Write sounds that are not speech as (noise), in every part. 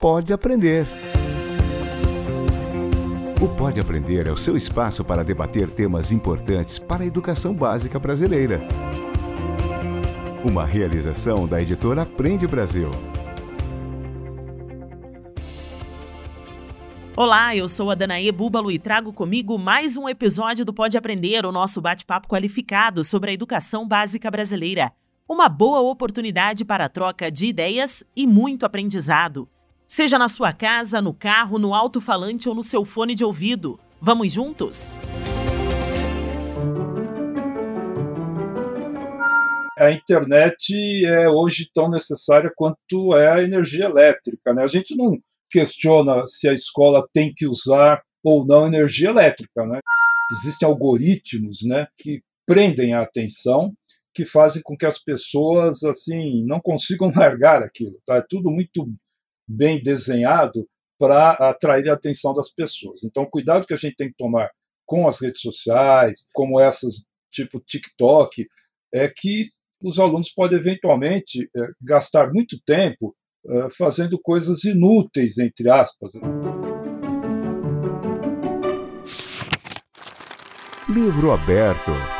Pode Aprender. O Pode Aprender é o seu espaço para debater temas importantes para a educação básica brasileira. Uma realização da editora Aprende Brasil. Olá, eu sou a Danaê Búbalo e trago comigo mais um episódio do Pode Aprender, o nosso bate-papo qualificado sobre a educação básica brasileira. Uma boa oportunidade para a troca de ideias e muito aprendizado. Seja na sua casa, no carro, no alto-falante ou no seu fone de ouvido. Vamos juntos? a internet é hoje tão necessária quanto é a energia elétrica. Né? A gente não questiona se a escola tem que usar ou não energia elétrica. Né? Existem algoritmos né, que prendem a atenção, que fazem com que as pessoas assim não consigam (laughs) largar aquilo. Tá? É tudo muito bem desenhado para atrair a atenção das pessoas. Então, cuidado que a gente tem que tomar com as redes sociais, como essas tipo TikTok, é que os alunos podem eventualmente é, gastar muito tempo eh, fazendo coisas inúteis, entre aspas. Livro aberto.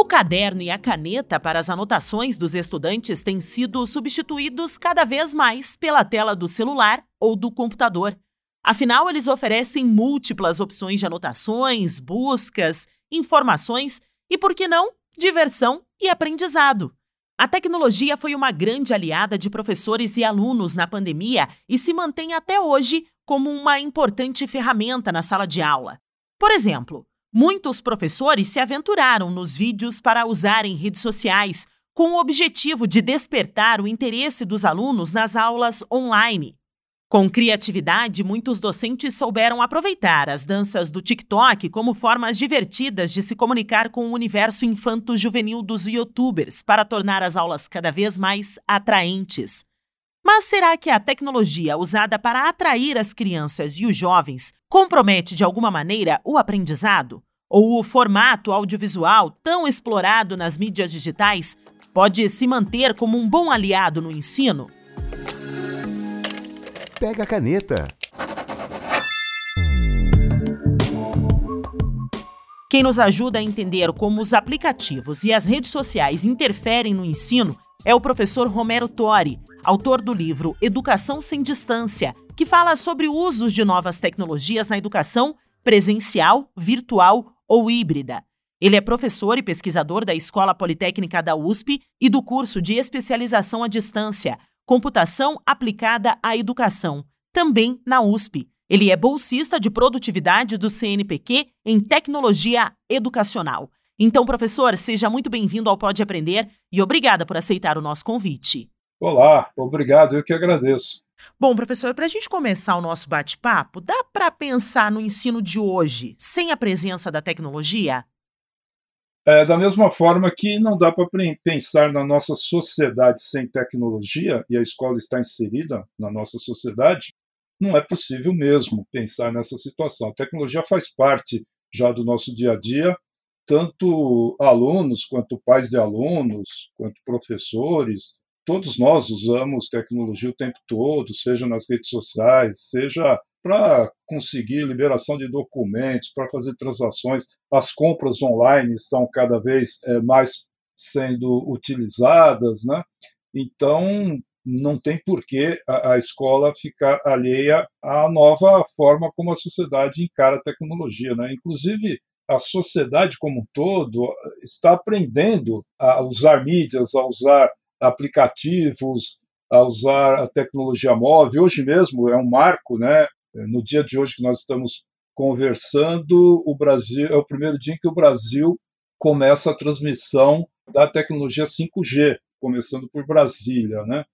O caderno e a caneta para as anotações dos estudantes têm sido substituídos cada vez mais pela tela do celular ou do computador. Afinal, eles oferecem múltiplas opções de anotações, buscas, informações e, por que não, diversão e aprendizado. A tecnologia foi uma grande aliada de professores e alunos na pandemia e se mantém até hoje como uma importante ferramenta na sala de aula. Por exemplo, muitos professores se aventuraram nos vídeos para usarem redes sociais com o objetivo de despertar o interesse dos alunos nas aulas online. Com criatividade, muitos docentes souberam aproveitar as danças do TikTok como formas divertidas de se comunicar com o universo infanto-juvenil dos youtubers para tornar as aulas cada vez mais atraentes. Mas será que a tecnologia usada para atrair as crianças e os jovens compromete de alguma maneira o aprendizado? Ou o formato audiovisual tão explorado nas mídias digitais pode se manter como um bom aliado no ensino? Pega a caneta. Quem nos ajuda a entender como os aplicativos e as redes sociais interferem no ensino é o professor Romero Tori, autor do livro Educação sem Distância, que fala sobre usos de novas tecnologias na educação presencial, virtual ou híbrida. Ele é professor e pesquisador da Escola Politécnica da USP e do curso de especialização à distância, Computação Aplicada à Educação, também na USP. Ele é bolsista de produtividade do CNPq em Tecnologia Educacional. Então, professor, seja muito bem-vindo ao Pode Aprender e obrigada por aceitar o nosso convite. Olá, obrigado, eu que agradeço. Bom, professor, para a gente começar o nosso bate-papo, dá para pensar no ensino de hoje sem a presença da tecnologia? É, da mesma forma que não dá para pensar na nossa sociedade sem tecnologia, e a escola está inserida na nossa sociedade, não é possível mesmo pensar nessa situação. A tecnologia faz parte já do nosso dia a dia, tanto alunos, quanto pais de alunos, quanto professores, todos nós usamos tecnologia o tempo todo, seja nas redes sociais, seja para conseguir liberação de documentos, para fazer transações. As compras online estão cada vez é, mais sendo utilizadas, né? Então, não tem por que a, a, escola ficar alheia à nova forma como a sociedade encara a tecnologia. Né? Inclusive, a sociedade como um todo está aprendendo a usar mídias, a usar aplicativos, a usar a tecnologia móvel. Hoje mesmo é um marco, né? No dia de hoje que nós estamos conversando, o Brasil é o primeiro dia em que o Brasil começa a transmissão da tecnologia 5G, começando por Brasília, né?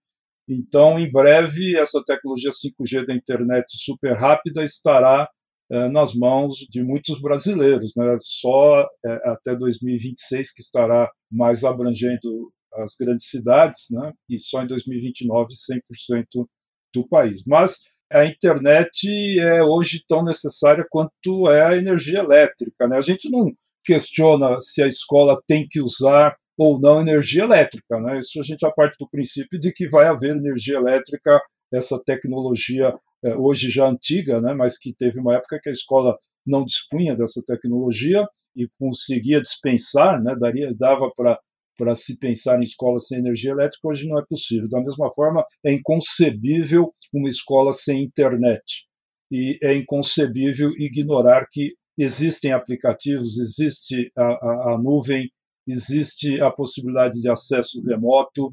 Então, em breve, essa tecnologia 5G da internet super rápida estará é, nas mãos de muitos brasileiros, né? Só é, até 2026 que estará mais abrangendo as grandes cidades, né? E só em 2029 100% do país. Mas a internet é hoje tão necessária quanto é a energia elétrica. Né? A gente não questiona se a escola tem que usar ou não energia elétrica. Né? Isso a gente já parte do princípio de que vai haver energia elétrica, essa tecnologia é, hoje já antiga, né? mas que teve uma época que a escola não dispunha dessa tecnologia e conseguia dispensar, né? Daria, dava para para se pensar em escola sem energia elétrica, hoje não é possível. Da mesma forma, é inconcebível uma escola sem internet. E é inconcebível ignorar que existem aplicativos, existe a, a, a nuvem, existe a possibilidade de acesso remoto,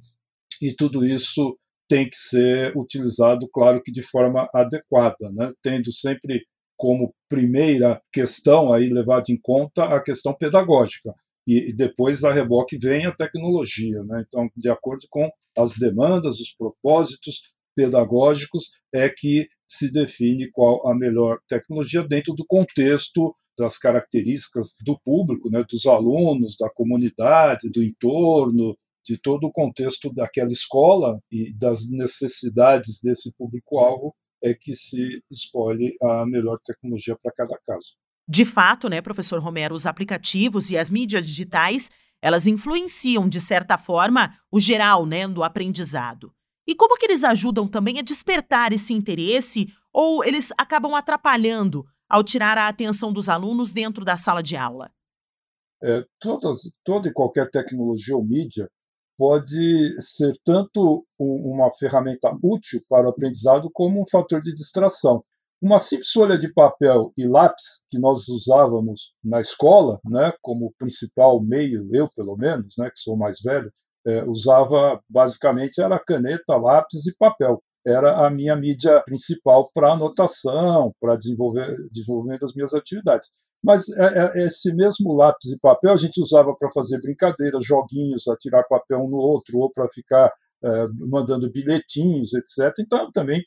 e tudo isso tem que ser utilizado, claro que de forma adequada, né? tendo sempre como primeira questão aí levada em conta a questão pedagógica e, depois a reboque vem a tecnologia. Né? Então, de acordo com as demandas, os propósitos pedagógicos, é que se define qual a melhor tecnologia dentro do contexto das características do público, né, dos alunos, da comunidade, do entorno, de todo o contexto daquela escola e das necessidades desse público-alvo é que se escolhe a melhor tecnologia para cada caso. De fato, né, professor Romero, os aplicativos e as mídias digitais, elas influenciam, de certa forma, o geral né, do aprendizado. E como que eles ajudam também a despertar esse interesse ou eles acabam atrapalhando ao tirar a atenção dos alunos dentro da sala de aula? É, todas, toda e qualquer tecnologia ou mídia pode ser tanto uma ferramenta útil para o aprendizado como um fator de distração. Uma simples folha de papel e lápis que nós usávamos na escola, né, como principal meio, eu pelo menos, né, que sou mais velho, é, usava basicamente era caneta, lápis e papel. Era a minha mídia principal para anotação, para desenvolver desenvolvimento das minhas atividades. Mas é, é, esse mesmo lápis e papel a gente usava para fazer brincadeiras, joguinhos, atirar papel um no outro, ou para ficar mandando bilhetinhos, etc. Então também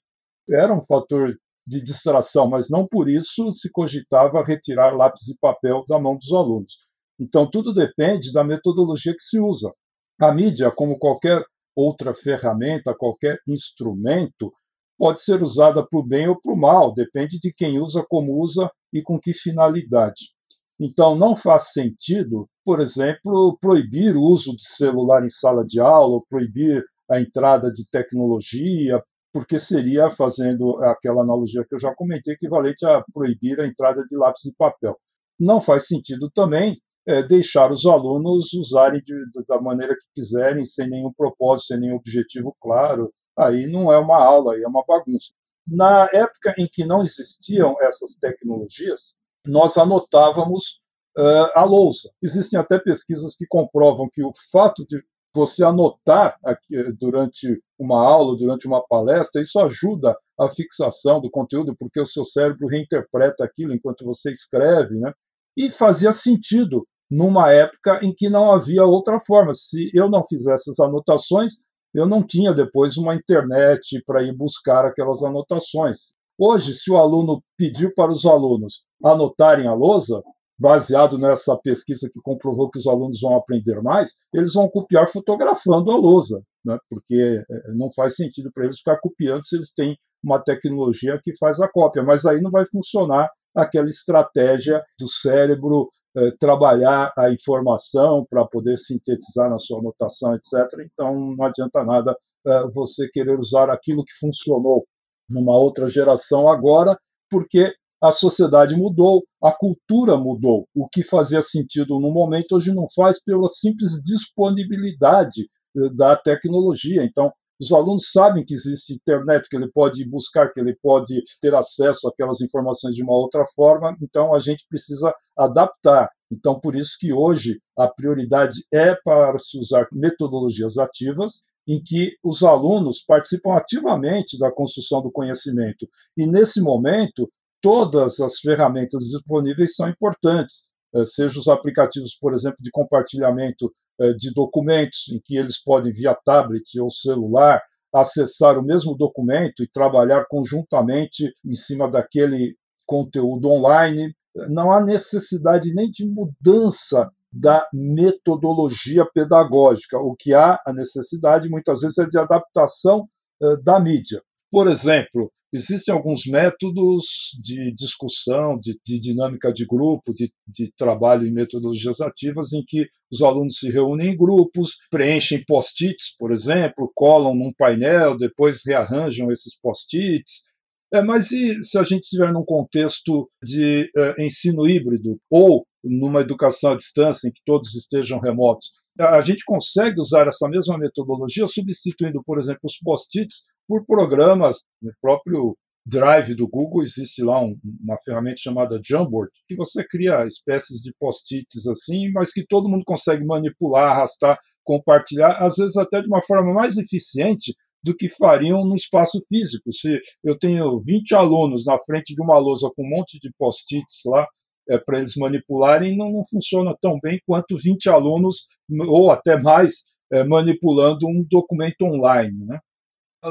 era um fator de distração, mas não por isso se cogitava retirar lápis e papel da mão dos alunos. Então, tudo depende da metodologia que se usa. A mídia, como qualquer outra ferramenta, qualquer instrumento, pode ser usada para o bem ou para o mal, depende de quem usa, como usa e com que finalidade. Então, não faz sentido, por exemplo, proibir o uso de celular em sala de aula, proibir a entrada de tecnologia, porque seria, fazendo aquela analogia que eu já comentei, equivalente a proibir a entrada de lápis e papel. Não faz sentido também é, deixar os alunos usarem de, da maneira que quiserem, sem nenhum propósito, sem nenhum objetivo claro. Aí não é uma aula, aí é uma bagunça. Na época em que não existiam essas tecnologias, nós anotávamos uh, a lousa. Existem até pesquisas que comprovam que o fato de você anotar aqui, durante uma aula, durante uma palestra, isso ajuda a fixação do conteúdo, porque o seu cérebro reinterpreta aquilo enquanto você escreve, né? E fazia sentido numa época em que não havia outra forma. Se eu não fizesse as anotações, eu não tinha depois uma internet para ir buscar aquelas anotações. Hoje, se o aluno pedir para os alunos anotarem a lousa, baseado nessa pesquisa que comprovou que os alunos vão aprender mais, eles vão copiar fotografando a lousa, né? porque é, não faz sentido para eles ficar copiando se eles têm uma tecnologia que faz a cópia, mas aí não vai funcionar aquela estratégia do cérebro eh, trabalhar a informação para poder sintetizar na sua anotação, etc. Então não adianta nada eh, você querer usar aquilo que funcionou numa outra geração agora, porque a sociedade mudou, a cultura mudou. O que fazia sentido no momento hoje não faz pela simples disponibilidade eh, da tecnologia. Então, os alunos sabem que existe internet, que ele pode buscar, que ele pode ter acesso àquelas informações de uma outra forma, então a gente precisa adaptar. Então, por isso que hoje a prioridade é para se usar metodologias ativas em que os alunos participam ativamente da construção do conhecimento. E nesse momento, todas as ferramentas disponíveis são importantes, eh, seja os aplicativos, por exemplo, de compartilhamento eh, de documentos, em que eles podem, via tablet ou celular, acessar o mesmo documento e trabalhar conjuntamente em cima daquele conteúdo online. Não há necessidade nem de mudança da metodologia pedagógica. O que há a necessidade, muitas vezes, é de adaptação eh, da mídia. Por exemplo, Existem alguns métodos de discussão, de, de dinâmica de grupo, de, de, trabalho em metodologias ativas, em que os alunos se reúnem em grupos, preenchem post-its, por exemplo, colam num painel, depois rearranjam esses post-its. É, mas e se a gente estiver num contexto de é, ensino híbrido ou numa educação à distância em que todos estejam remotos? A gente consegue usar essa mesma metodologia substituindo, por exemplo, os post-its por programas, no próprio Drive do Google existe lá um, uma ferramenta chamada Jamboard, que você cria espécies de post-its assim, mas que todo mundo consegue manipular, arrastar, compartilhar, às vezes até de uma forma mais eficiente do que fariam no espaço físico. Se eu tenho 20 alunos na frente de uma lousa com um monte de post-its lá, é, para eles manipularem, não, não, funciona tão bem quanto 20 alunos, ou até mais, é, manipulando um documento online. Né?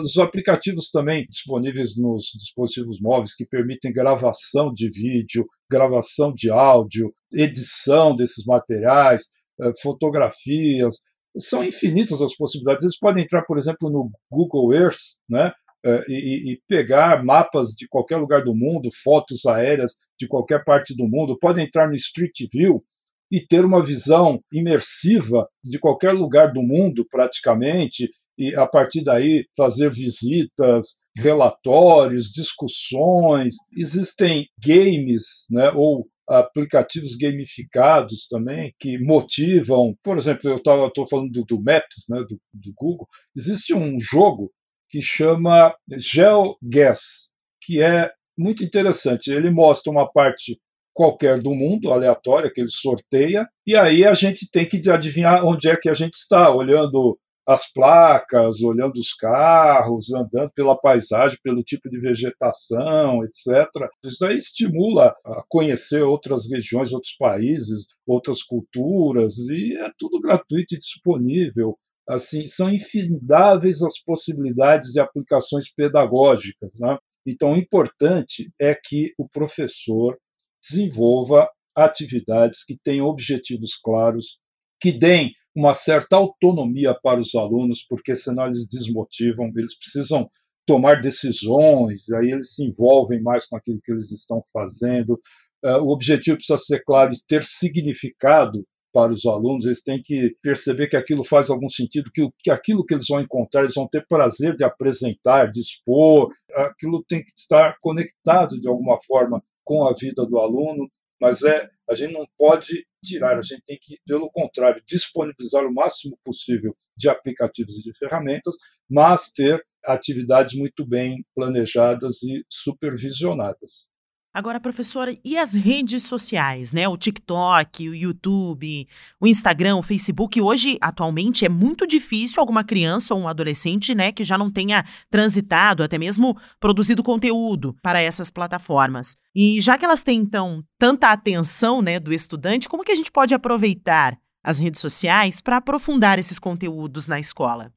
Os aplicativos também disponíveis nos dispositivos móveis que permitem gravação de vídeo, gravação de áudio, edição desses materiais, eh, fotografias, são infinitas as possibilidades. Eles podem entrar, por exemplo, no Google Earth, né? Eh, e, e, pegar mapas de qualquer lugar do mundo, fotos aéreas de qualquer parte do mundo, podem entrar no Street View e ter uma visão imersiva de qualquer lugar do mundo, praticamente, e a partir daí fazer visitas, relatórios, discussões. Existem games, né, ou aplicativos gamificados também que motivam. Por exemplo, eu estou falando do, do Maps, né, do, do, Google. Existe um jogo que chama GeoGuess, que é muito interessante. Ele mostra uma parte qualquer do mundo, aleatória, que ele sorteia, e aí a gente tem que adivinhar onde é que a gente está, olhando as placas, olhando os carros, andando pela paisagem, pelo tipo de vegetação, etc. Isso daí estimula a conhecer outras regiões, outros países, outras culturas, e é tudo gratuito e disponível. Assim, são infindáveis as possibilidades de aplicações pedagógicas. Né? Então, o importante é que o professor desenvolva atividades que tenham objetivos claros, que deem uma certa autonomia para os alunos, porque senão eles desmotivam, eles precisam tomar decisões, aí eles se envolvem mais com aquilo que eles estão fazendo. Uh, o objetivo precisa ser claro e ter significado para os alunos, eles têm que perceber que aquilo faz algum sentido, que, que aquilo que eles vão encontrar, eles vão ter prazer de apresentar, de expor, aquilo tem que estar conectado de alguma forma com a vida do aluno, mas é a gente não pode tirar, a gente tem que, pelo contrário, disponibilizar o máximo possível de aplicativos e de ferramentas, mas ter atividades muito bem planejadas e supervisionadas. Agora, professora, e as redes sociais, né? O TikTok, o YouTube, o Instagram, o Facebook. Hoje, atualmente, é muito difícil alguma criança ou um adolescente, né, que já não tenha transitado, até mesmo produzido conteúdo para essas plataformas. E já que elas têm, então, tanta atenção, né, do estudante, como que a gente pode aproveitar as redes sociais para aprofundar esses conteúdos na escola?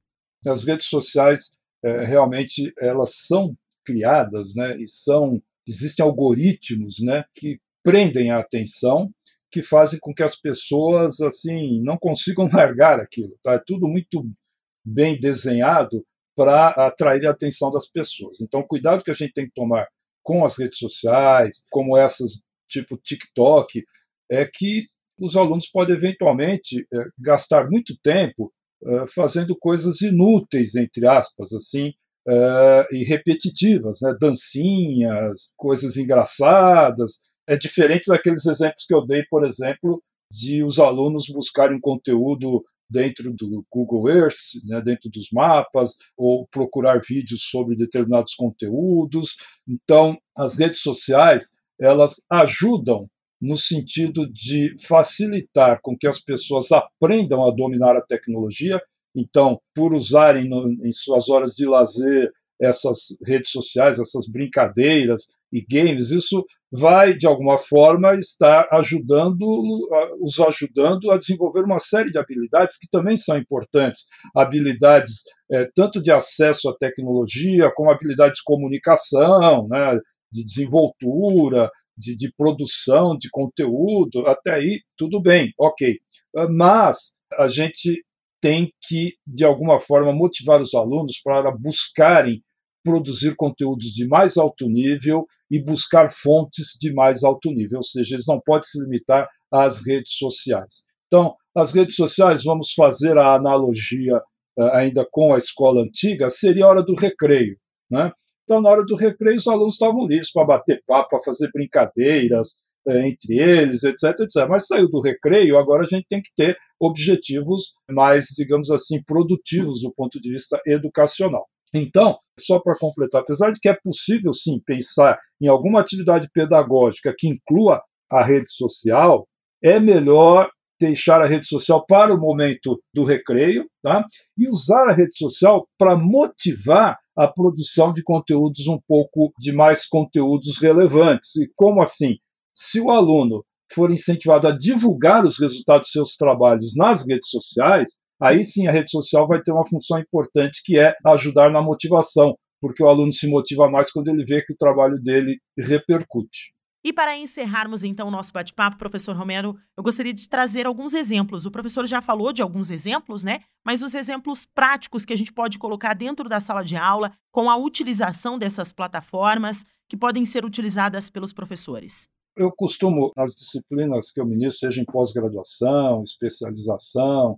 As redes sociais, é, realmente, elas são criadas, né, e são existem algoritmos né, que prendem a atenção, que fazem com que as pessoas assim não consigam (laughs) largar aquilo. Tá? É tudo muito bem desenhado para atrair a atenção das pessoas. Então, cuidado que a gente tem que tomar com as redes sociais, como essas tipo TikTok, é que os alunos podem eventualmente é, gastar muito tempo é, fazendo coisas inúteis, entre aspas, assim, uh, e repetitivas, né? dancinhas, coisas engraçadas. É diferente daqueles exemplos que eu dei, por exemplo, de os alunos buscarem conteúdo dentro do Google Earth, né, dentro dos mapas, ou procurar vídeos sobre determinados conteúdos. Então, as redes sociais elas ajudam no sentido de facilitar com que as pessoas aprendam a dominar a tecnologia então, por usarem no, em suas horas de lazer essas redes sociais, essas brincadeiras e games, isso vai, de alguma forma, estar ajudando, os ajudando a desenvolver uma série de habilidades que também são importantes. Habilidades é, tanto de acesso à tecnologia, como habilidades de comunicação, né, de desenvoltura, de, de produção de conteúdo, até aí tudo bem, ok. Mas a gente tem que, de alguma forma, motivar os alunos para buscarem produzir conteúdos de mais alto nível e buscar fontes de mais alto nível, ou seja, eles não podem se limitar às redes sociais. Então, as redes sociais, vamos fazer a analogia uh, ainda com a escola antiga, seria a hora do recreio. Né? Então, na hora do recreio, os alunos estavam livres para bater papo, para fazer brincadeiras, entre eles, etc, etc. Mas saiu do recreio, agora a gente tem que ter objetivos mais, digamos assim, produtivos do ponto de vista educacional. Então, só para completar, apesar de que é possível sim pensar em alguma atividade pedagógica que inclua a rede social, é melhor deixar a rede social para o momento do recreio tá? e usar a rede social para motivar a produção de conteúdos um pouco de mais conteúdos relevantes. E como assim? Se o aluno for incentivado a divulgar os resultados dos seus trabalhos nas redes sociais, aí sim a rede social vai ter uma função importante que é ajudar na motivação, porque o aluno se motiva mais quando ele vê que o trabalho dele repercute. E para encerrarmos então o nosso bate-papo, professor Romero, eu gostaria de trazer alguns exemplos. O professor já falou de alguns exemplos, né? Mas os exemplos práticos que a gente pode colocar dentro da sala de aula com a utilização dessas plataformas que podem ser utilizadas pelos professores. Eu costumo, nas disciplinas que eu ministro, seja em pós-graduação, especialização,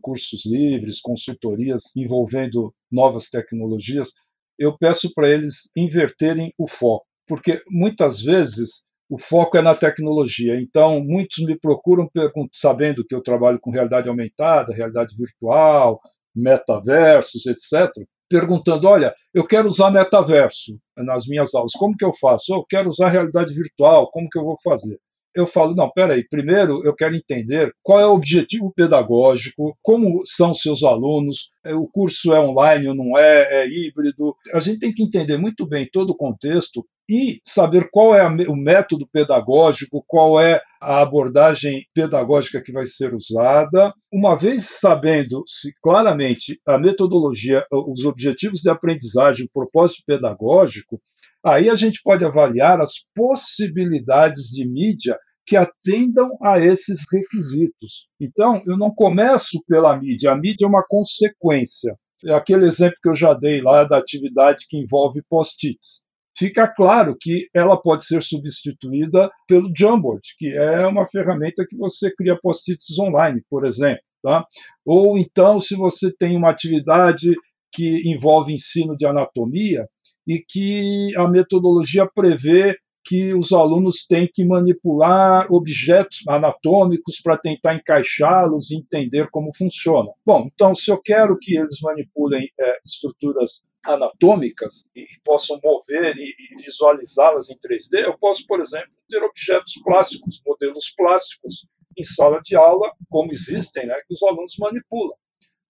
cursos livres, consultorias envolvendo novas tecnologias, eu peço para eles inverterem o foco, porque muitas vezes o foco é na tecnologia. Então, muitos me procuram sabendo que eu trabalho com realidade aumentada, realidade virtual, metaversos, etc perguntando: olha, eu quero usar metaverso nas minhas aulas, como que eu faço? Eu quero usar realidade virtual, como que eu vou fazer? Eu falo, não, peraí, primeiro eu quero entender qual é o objetivo pedagógico, como são seus alunos, é, o curso é online ou não é, é híbrido. A gente tem que entender muito bem todo o contexto e saber qual é o método pedagógico, qual é a abordagem pedagógica que vai ser usada. Uma vez sabendo se claramente a metodologia, os objetivos de aprendizagem, o propósito pedagógico, aí a gente pode avaliar as possibilidades de mídia que atendam a esses requisitos. Então, eu não começo pela mídia, a mídia é uma consequência. É aquele exemplo que eu já dei lá da atividade que envolve post-its fica claro que ela pode ser substituída pelo Jamboard, que é uma ferramenta que você cria post-its online, por exemplo. Tá? Ou então, se você tem uma atividade que envolve ensino de anatomia e que a metodologia prevê que os alunos têm que manipular objetos anatômicos para tentar encaixá-los e entender como funciona. Bom, então, se eu quero que eles manipulem é, estruturas anatômicas e possam mover e, e visualizá-las em 3D, eu posso, por exemplo, ter objetos plásticos, modelos plásticos em sala de aula, como existem, né, que os alunos manipulam.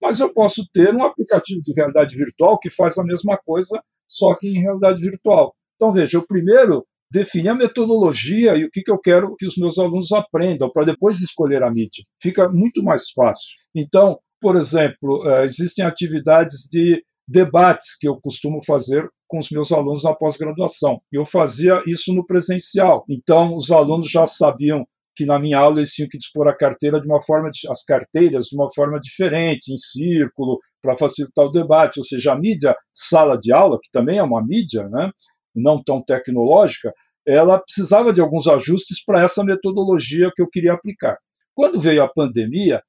Mas eu posso ter um aplicativo de realidade virtual que faz a mesma coisa, só que em realidade virtual. Então, veja, eu primeiro definir a metodologia e o que, que eu quero que os meus alunos aprendam, para depois escolher a mídia. Fica muito mais fácil. Então, por exemplo, eh, existem atividades de debates que eu costumo fazer com os meus alunos na pós-graduação. Eu fazia isso no presencial. Então, os alunos já sabiam que na minha aula eles tinham que dispor a carteira de uma forma as carteiras de uma forma diferente, em círculo, para facilitar o debate, ou seja, a mídia sala de aula, que também é uma mídia, né, não tão tecnológica, ela precisava de alguns ajustes para essa metodologia que eu queria aplicar. Quando veio a pandemia,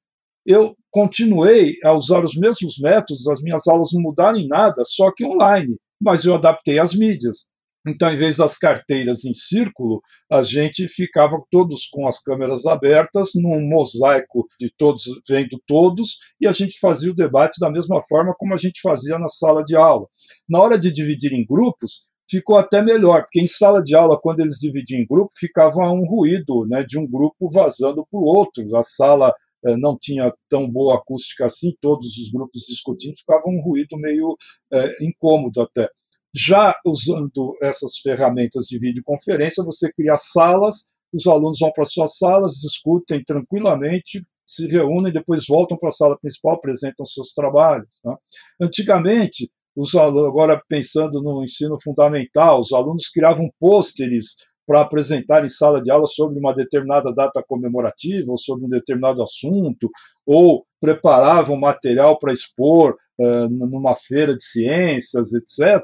eu continuei a usar os mesmos métodos, as minhas aulas não mudaram em nada, só que online, mas eu adaptei as mídias. Então, em vez das carteiras em círculo, a gente ficava todos com as câmeras abertas, num mosaico de todos vendo todos, e a gente fazia o debate da mesma forma como a gente fazia na sala de aula. Na hora de dividir em grupos, ficou até melhor, porque em sala de aula, quando eles dividiam em grupo, ficava um ruído né, de um grupo vazando para o outro. A sala eh, não tinha tão boa acústica assim, todos os grupos discutindo, ficava um ruído meio é, incômodo até. Já usando essas ferramentas de videoconferência, você cria salas, os alunos vão para suas salas, discutem tranquilamente, se reúnem, depois voltam para a sala principal, apresentam seus trabalhos. Né? Antigamente, os alunos, agora pensando no ensino fundamental, os alunos criavam pôsteres para apresentar em sala de aula sobre uma determinada data comemorativa ou sobre um determinado assunto, ou preparavam material para expor uh, numa feira de ciências, etc.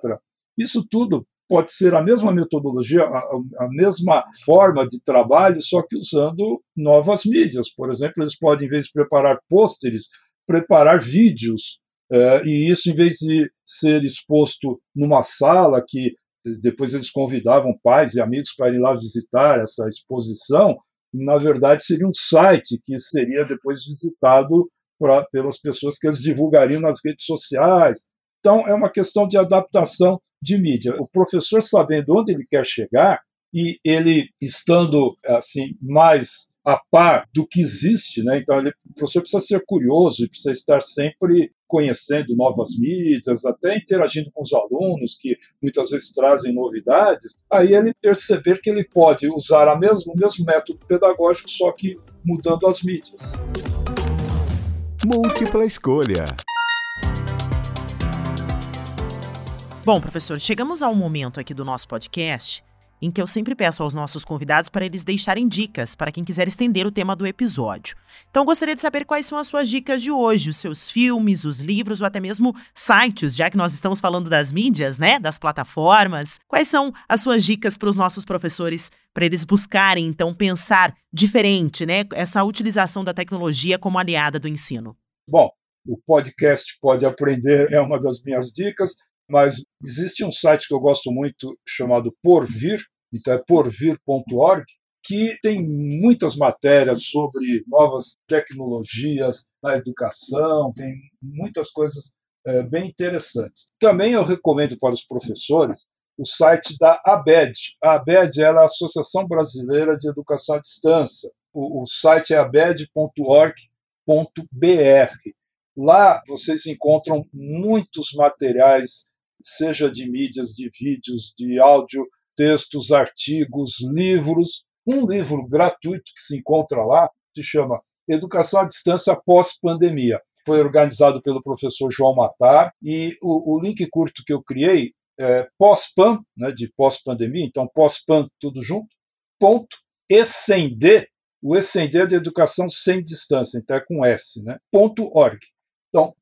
Isso tudo pode ser a mesma metodologia, a, a, mesma forma de trabalho, só que usando novas mídias. Por exemplo, eles podem, em vez de preparar pôsteres, preparar vídeos. É, e isso, em vez de ser exposto numa sala que depois eles convidavam pais e amigos para ir lá visitar essa exposição, na verdade seria um site que seria depois visitado pra, pelas pessoas que eles divulgariam nas redes sociais. Então, é uma questão de adaptação de mídia. O professor sabendo onde ele quer chegar e ele estando assim mais a par do que existe, né? Então ele, o professor precisa ser curioso e precisa estar sempre conhecendo novas mídias, até interagindo com os alunos que muitas vezes trazem novidades. Aí ele perceber que ele pode usar a mesmo, o mesmo método pedagógico, só que mudando as mídias. Múltipla escolha. Bom, professor, chegamos a um momento aqui do nosso podcast em que eu sempre peço aos nossos convidados para eles deixarem dicas para quem quiser estender o tema do episódio. Então, gostaria de saber quais são as suas dicas de hoje, os seus filmes, os livros ou até mesmo sites, já que nós estamos falando das mídias, né, das plataformas. Quais são as suas dicas para os nossos professores para eles buscarem então pensar diferente, né, essa utilização da tecnologia como aliada do ensino? Bom, o podcast Pode Aprender é uma das minhas dicas mas existe um site que eu gosto muito chamado Porvir, então é porvir.org, que tem muitas matérias sobre novas tecnologias na educação, tem muitas coisas é, bem interessantes. Também eu recomendo para os professores o site da ABED. A ABED é a Associação Brasileira de Educação à Distância. O, o site é abed.org.br. Lá vocês encontram muitos materiais seja de mídias, de vídeos, de áudio, textos, artigos, livros. Um livro gratuito que se encontra lá se chama Educação à Distância Pós-Pandemia. Foi organizado pelo professor João Matar e o, o link curto que eu criei é pós-pan, né, de pós-pandemia, então pós-pan tudo junto, ponto, e sem D, o E sem D é de educação sem distância, então é com S, né, ponto org. Então,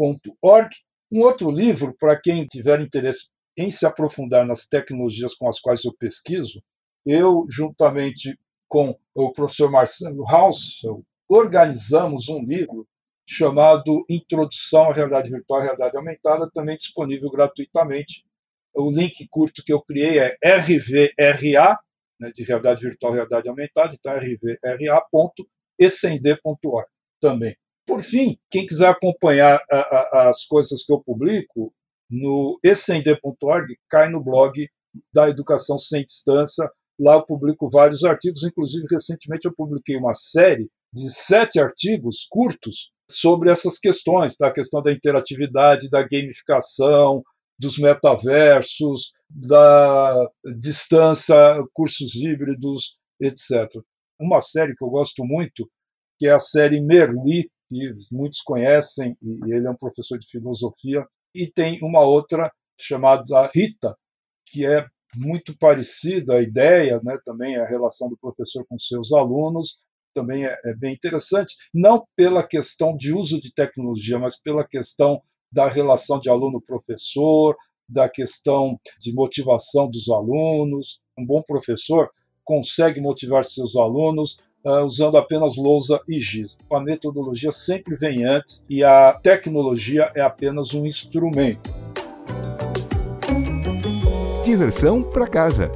um outro livro, para quem tiver interesse em se aprofundar nas tecnologias com as quais eu pesquiso, eu, juntamente com o professor Marcelo Hausel, organizamos um livro chamado Introdução à Realidade Virtual e Realidade Aumentada, também disponível gratuitamente. O link curto que eu criei é RVRA, né, de Realidade Virtual e Realidade Aumentada, então rvra.escend.org também. Por fim, quem quiser acompanhar a, a, as coisas que eu publico, no escend.org, cai no blog da Educação Sem Distância. Lá eu publico vários artigos, inclusive recentemente eu publiquei uma série de sete artigos curtos sobre essas questões, tá? a questão da interatividade, da gamificação, dos metaversos, da distância, cursos híbridos, etc. Uma série que eu gosto muito, que é a série Merli, que muitos conhecem, e ele é um professor de filosofia, e tem uma outra chamada Rita, que é muito parecida a ideia, né, também a relação do professor com seus alunos, também é, é bem interessante, não pela questão de uso de tecnologia, mas pela questão da relação de aluno-professor, da questão de motivação dos alunos. Um bom professor consegue motivar seus alunos uh, usando apenas lousa e giz. A metodologia sempre vem antes e a tecnologia é apenas um instrumento. Diversão para casa.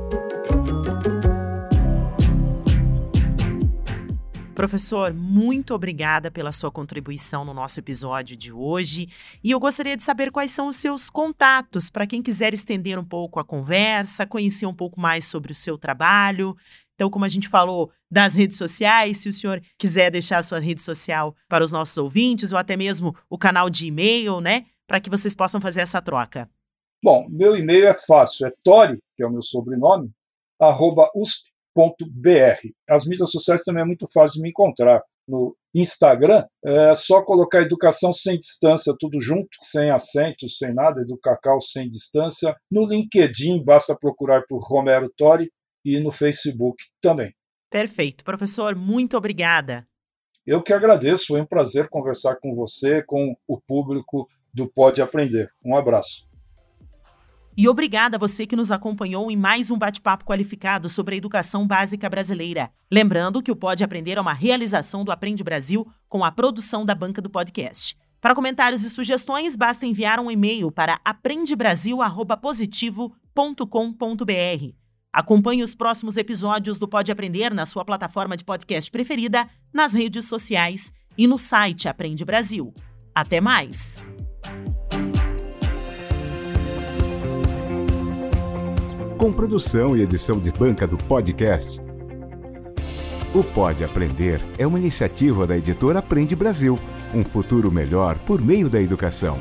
Professor, muito obrigada pela sua contribuição no nosso episódio de hoje. E eu gostaria de saber quais são os seus contatos para quem quiser estender um pouco a conversa, conhecer um pouco mais sobre o seu trabalho. Então, como a gente falou das redes sociais, se o senhor quiser deixar a sua rede social para os nossos ouvintes, ou até mesmo o canal de e-mail, né? Para que vocês possam fazer essa troca. Bom, meu e-mail é fácil, é tori, que é o meu sobrenome, arroba usp.br. As mídias sociais também é muito fácil de me encontrar. No Instagram, é só colocar educação sem distância, tudo junto, sem acento, sem nada, educacau sem distância. No LinkedIn, basta procurar por Romero Tori e no Facebook também. Perfeito. Professor, muito obrigada. Eu que agradeço, foi um prazer conversar com você, com o público do Pode Aprender. Um abraço. E obrigada a você que nos acompanhou em mais um bate-papo qualificado sobre a educação básica brasileira. Lembrando que o Pode Aprender é uma realização do Aprende Brasil com a produção da banca do podcast. Para comentários e sugestões, basta enviar um e-mail para aprendebrasil.positivo.com.br. Acompanhe os próximos episódios do Pode Aprender na sua plataforma de podcast preferida, nas redes sociais e no site Aprende Brasil. Até mais! com produção e edição de banca do podcast. O Pode Aprender é uma iniciativa da editora Aprende Brasil, um futuro melhor por meio da educação.